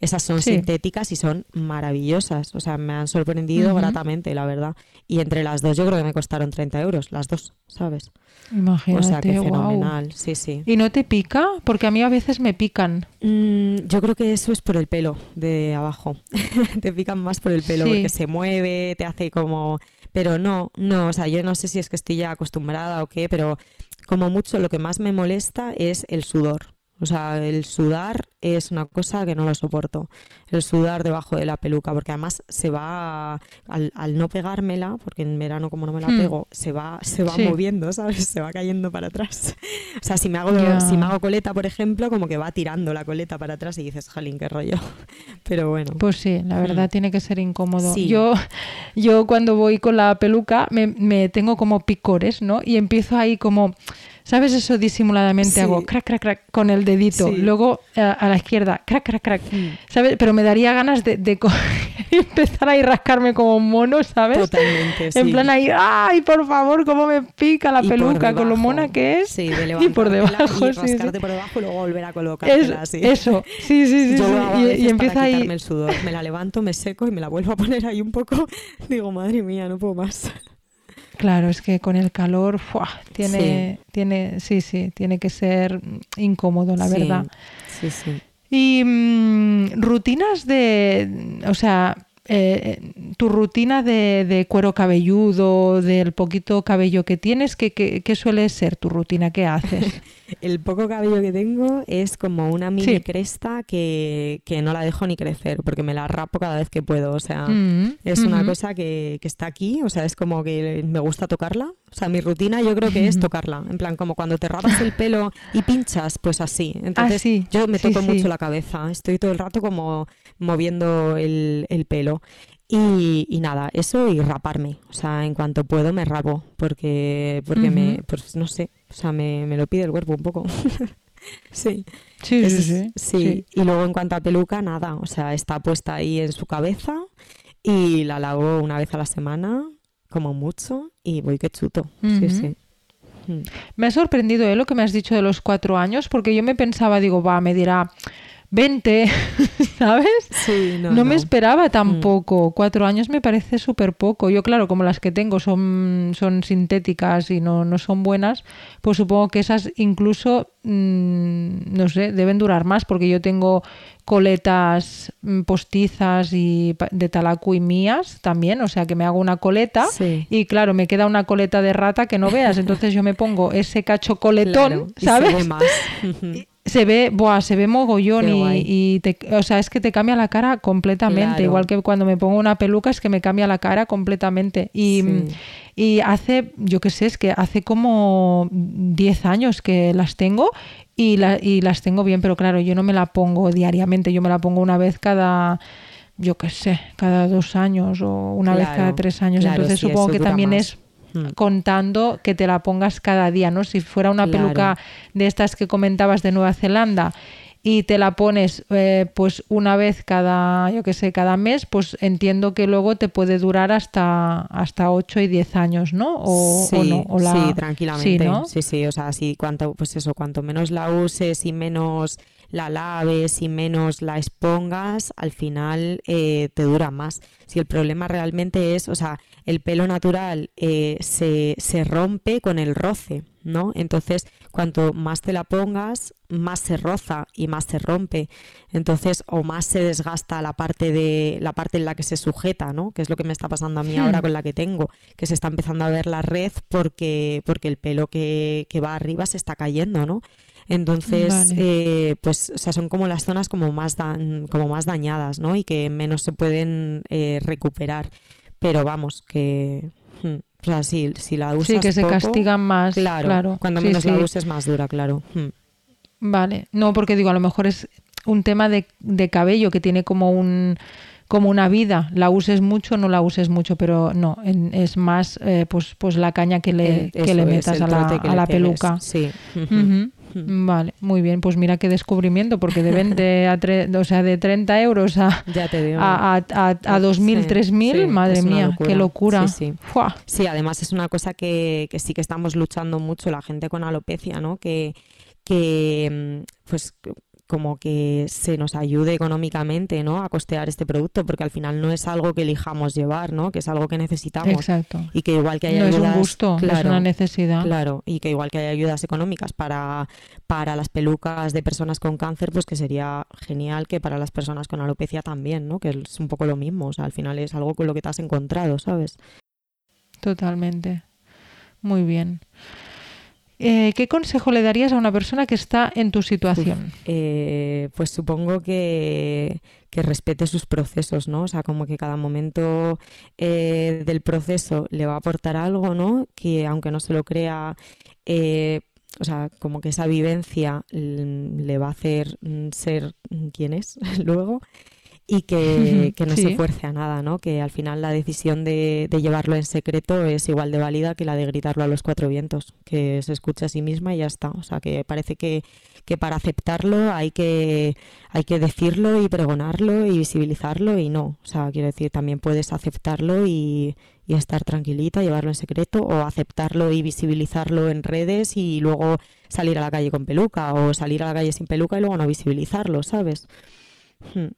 esas son Sí. sintéticas y son maravillosas. O sea, me han sorprendido Ujú. gratamente, la verdad. Y entre las dos, yo creo que me costaron 30 euros, las dos, ¿sabes? Imagínate, o sea, que fenomenal. Sí, sí. ¿Y no te pica? Porque a mí a veces me pican. Mm, yo creo que eso es por el pelo de abajo. *laughs* te pican más por el pelo Sí. porque se mueve, te hace como... Pero no, no, o sea, yo no sé si es que estoy ya acostumbrada o qué, pero como mucho lo que más me molesta es el sudor. O sea, el sudar es una cosa que no lo soporto. El sudar debajo de la peluca, porque además se va, al, al no pegármela, porque en verano como no me la Hmm. pego, se va, se va Sí. moviendo, ¿sabes? Se va cayendo para atrás. *laughs* O sea, si me hago, si me hago coleta, por ejemplo, como que va tirando la coleta para atrás y dices, jolín, qué rollo. *laughs* Pero bueno. Pues sí, la verdad Mm. tiene que ser incómodo. Sí. Yo, yo cuando voy con la peluca me, me tengo como picores, ¿no? Y empiezo ahí como, ¿sabes eso? Disimuladamente Sí. hago crack, crack, crack con el dedito. Sí. Luego eh, a la izquierda, crack, crack, crack. Mm. ¿Sabes? Pero me daría ganas de, de *laughs* empezar ahí rascarme como un mono, ¿sabes? Totalmente, sí. En plan ahí, ¡ay, por favor, cómo me pica la Y peluca con lo mona que es! Sí, de *laughs* y por debajo, y rascarte por debajo y luego volver a Es- colocártela así. Eso, sí, sí, sí. Yo sí. lo hago a Y- empieza ahí, quitarme el sudor. Me la levanto, me seco y me la vuelvo a poner ahí un poco. *laughs* Digo, madre mía, no puedo más. Claro, es que con el calor, ¡fua! tiene, tiene, sí, sí, tiene que ser incómodo, la Sí, verdad. Sí, sí. Y mm, rutinas de, o sea, eh, tu rutina de, de cuero cabelludo, del poquito cabello que tienes, ¿qué, qué, qué suele ser tu rutina? ¿Qué haces? *laughs* El poco cabello que tengo es como una mini Sí. cresta que, que no la dejo ni crecer porque me la rapo cada vez que puedo. O sea, Mm, es una cosa que, que está aquí. O sea, es como que me gusta tocarla. O sea, mi rutina yo creo que es tocarla. En plan, como cuando te rapas el pelo y pinchas, pues así. Entonces, Ah, sí. yo me toco sí. mucho la cabeza. Estoy todo el rato como moviendo el, el pelo. Y, y nada, eso y raparme. O sea, en cuanto puedo me rapo. Porque, porque me, pues no sé, o sea, me, me lo pide el cuerpo un poco. *laughs* sí. Sí, sí, sí, sí. Y luego en cuanto a peluca, nada. O sea, está puesta ahí en su cabeza y la lavo una vez a la semana, como mucho, y voy que chuto. Sí, sí. Mm. Me ha sorprendido ¿eh? lo que me has dicho de los cuatro años, porque yo me pensaba, digo, va, me dirá 20, *laughs* ¿sabes? Sí, no, No, me esperaba tampoco. Cuatro años me parece súper poco. Yo, claro, como las que tengo son, son sintéticas y no, no son buenas, pues supongo que esas incluso, mm, no sé, deben durar más, porque yo tengo coletas mm, postizas y de talacu y mías también, o sea que me hago una coleta Sí. y claro, me queda una coleta de rata que no veas, entonces yo me pongo ese cacho coletón, *laughs* Claro, y ¿sabes? Se ve más. *laughs* Se ve, buah, se ve mogollón y, y te, o sea, es que te cambia la cara completamente, Claro. igual que cuando me pongo una peluca es que me cambia la cara completamente. Y, Sí. y hace, yo qué sé, es que hace como 10 años que las tengo y, la- y las tengo bien, pero claro, yo no me la pongo diariamente, yo me la pongo una vez cada, yo qué sé, cada dos años o una vez cada tres años. claro, Entonces sí, supongo que también más. es Mm. contando que te la pongas cada día, ¿no? Si fuera una Claro. peluca de estas que comentabas de Nueva Zelanda y te la pones eh, pues una vez cada, yo qué sé, cada mes, pues entiendo que luego te puede durar hasta hasta 8 y 10 años, ¿no? O, sí, o no, o la- sí, tranquilamente. Sí, ¿no? sí, sí, o sea, sí, cuanto, pues eso, cuanto menos la uses y menos la laves y menos la expongas, al final eh, te dura más. Si el problema realmente es, o sea, el pelo natural eh, se, se rompe con el roce, ¿no? Entonces, cuanto más te la pongas, más se roza y más se rompe. Entonces, o más se desgasta la parte de la parte en la que se sujeta, ¿no? Que es lo que me está pasando a mí ahora hmm. con la que tengo, que se está empezando a ver la red porque, porque el pelo que, que va arriba se está cayendo, ¿no? Entonces, eh, pues, o sea, son como las zonas como más, como más dañadas, ¿no? Y que menos se pueden eh, recuperar. Pero vamos, que... Hmm, o sea, si, si la usas Sí, que se castigan más. Claro, cuando menos la uses más dura, claro. Hmm. Vale, no, porque digo, a lo mejor es un tema de, de cabello que tiene como un como una vida, la uses mucho no la uses mucho, pero no, es más eh, pues, pues la caña que le, que le metas a la, a la peluca. Sí. Vale, muy bien, pues mira qué descubrimiento, porque de 20 a o sea, de 30 euros a, ya te a, a, a, a 2.000, 3.000, madre mía, qué locura. Sí, sí. además es una cosa que, que sí que estamos luchando mucho la gente con alopecia, ¿no? Que, que pues como que se nos ayude económicamente ¿no? a costear este producto, porque al final no es algo que elijamos llevar, ¿no? que es algo que necesitamos. Exacto. Y que igual que hay no ayudas, es un gusto, es una necesidad. Claro, y que igual que hay ayudas económicas para, para las pelucas de personas con cáncer, pues que sería genial que para las personas con alopecia también, ¿no? que es un poco lo mismo, o sea, al final es algo con lo que te has encontrado, ¿sabes? Totalmente. Muy bien. Eh, ¿Qué consejo le darías a una persona que está en tu situación? Eh, pues supongo que, respete sus procesos, ¿no? O sea, como que cada momento eh, del proceso le va a aportar algo, ¿no? Que aunque no se lo crea, o sea, como que esa vivencia le va a hacer mm, ser quien es *laughs* luego y que, no se fuerce a nada, ¿no? Que al final la decisión de, llevarlo en secreto es igual de válida que la de gritarlo a los cuatro vientos, que se escucha a sí misma y ya está. O sea, que parece que, para aceptarlo hay que, hay que decirlo y pregonarlo y visibilizarlo y no. O sea, quiero decir, también puedes aceptarlo y, y estar tranquilita, llevarlo en secreto o aceptarlo y visibilizarlo en redes y luego salir a la calle con peluca o salir a la calle sin peluca y luego no visibilizarlo, ¿sabes? Hmm.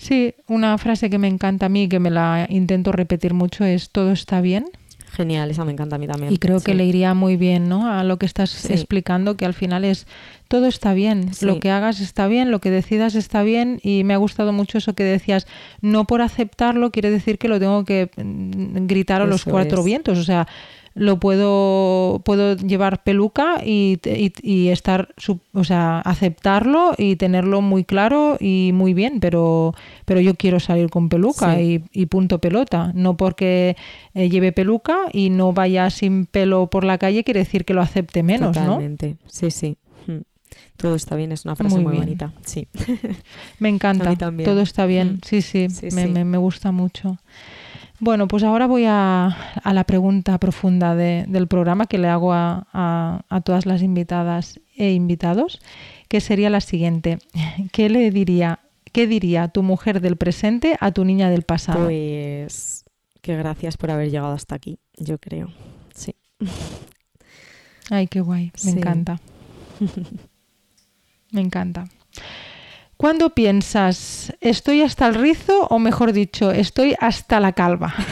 Sí, una frase que me encanta a mí, que me la intento repetir mucho, es todo está bien. Genial, esa me encanta a mí también. Y creo que le iría muy bien, ¿no? A lo que estás explicando, que al final es todo está bien, lo que hagas está bien, lo que decidas está bien y me ha gustado mucho eso que decías, no por aceptarlo quiere decir que lo tengo que mm, gritar a los cuatro vientos, o sea, lo puedo, puedo llevar peluca y, y, estar, o sea, aceptarlo y tenerlo muy claro y muy bien, pero, pero yo quiero salir con peluca y, punto pelota. No porque eh, lleve peluca y no vaya sin pelo por la calle quiere decir que lo acepte menos, Totalmente. Sí, sí. Hmm. Todo está bien, es una frase muy, bonita. Sí. Me encanta. Todo está bien. Hmm. Sí, sí, me, Me, me gusta mucho. Bueno, pues ahora voy a, la pregunta profunda del programa que le hago a, todas las invitadas e invitados, que sería la siguiente. *laughs* ¿Qué le diría, qué diría tu mujer del presente a tu niña del pasado? Pues que gracias por haber llegado hasta aquí, yo creo. Sí. Ay, qué guay, me encanta. *laughs* me encanta. ¿Cuándo piensas, estoy hasta el rizo o mejor dicho, estoy hasta la calva? *laughs*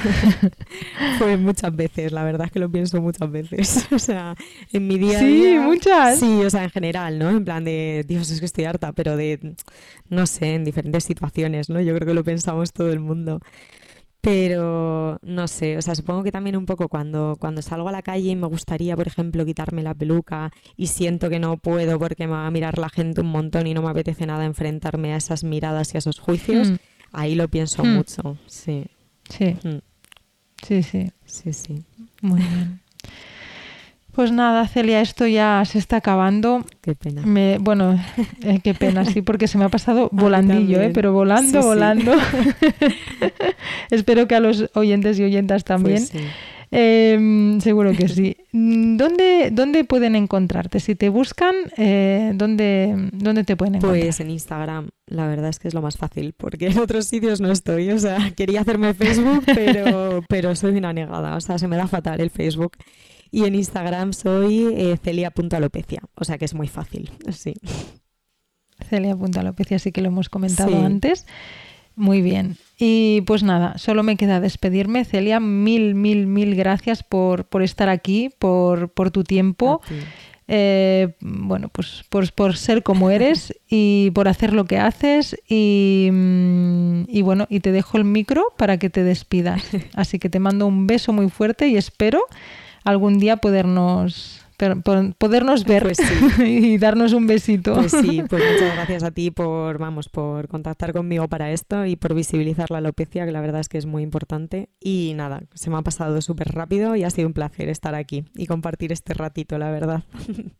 Pues muchas veces, la verdad es que lo pienso muchas veces. *laughs* O sea, en mi día Sí, muchas. Sí, o sea, en general, ¿no? En plan de, Dios, es que estoy harta, pero de, no sé, en diferentes situaciones, ¿no? Yo creo que lo pensamos todo el mundo. Pero no sé, o sea, supongo que también un poco cuando, cuando salgo a la calle y me gustaría, por ejemplo, quitarme la peluca y siento que no puedo porque me va a mirar la gente un montón y no me apetece nada enfrentarme a esas miradas y a esos juicios, hmm. ahí lo pienso hmm. mucho, sí. Sí. Hmm. Sí, sí. Sí, sí. Muy bien. Pues nada, Celia, esto ya se está acabando. Qué pena. bueno, eh, qué pena, sí, porque se me ha pasado *laughs* volandillo, ¿eh? pero volando, volando. *laughs* *laughs* Espero que a los oyentes y oyentas también. Pues em, seguro que sí. ¿Dónde, ¿Dónde pueden encontrarte? Si te buscan, eh, ¿dónde, ¿dónde te pueden encontrar? Pues en Instagram, la verdad es que es lo más fácil, porque en otros sitios no estoy. O sea, quería hacerme Facebook, pero, pero soy una negada. O sea, se me da fatal el Facebook. Y en Instagram soy eh, celia.alopecia, o sea que es muy fácil, sí. Celia Punta López, y así que lo hemos comentado antes. Muy bien. Y pues nada, solo me queda despedirme. Celia, mil, mil, mil gracias por, por estar aquí, por, por tu tiempo. Eh, bueno, pues por, ser como *laughs* eres y por hacer lo que haces y, mm, y, bueno, y te dejo el micro para que te despidas. *laughs* Así que te mando un beso muy fuerte y espero algún día podernos podernos ver pues *laughs* y darnos un besito. Pues sí, *laughs* pues muchas gracias a ti por, vamos, por contactar conmigo para esto y por visibilizar la alopecia, que la verdad es que es muy importante. Y nada, se me ha pasado súper rápido y ha sido un placer estar aquí y compartir este ratito, la verdad. *laughs*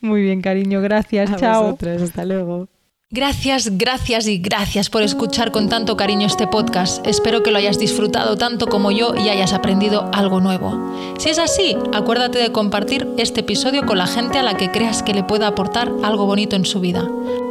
Muy bien, cariño, gracias. Chao. hasta luego. Gracias, gracias y gracias por escuchar con tanto cariño este podcast. Espero que lo hayas disfrutado tanto como yo y hayas aprendido algo nuevo. Si es así, acuérdate de compartir este episodio con la gente a la que creas que le pueda aportar algo bonito en su vida.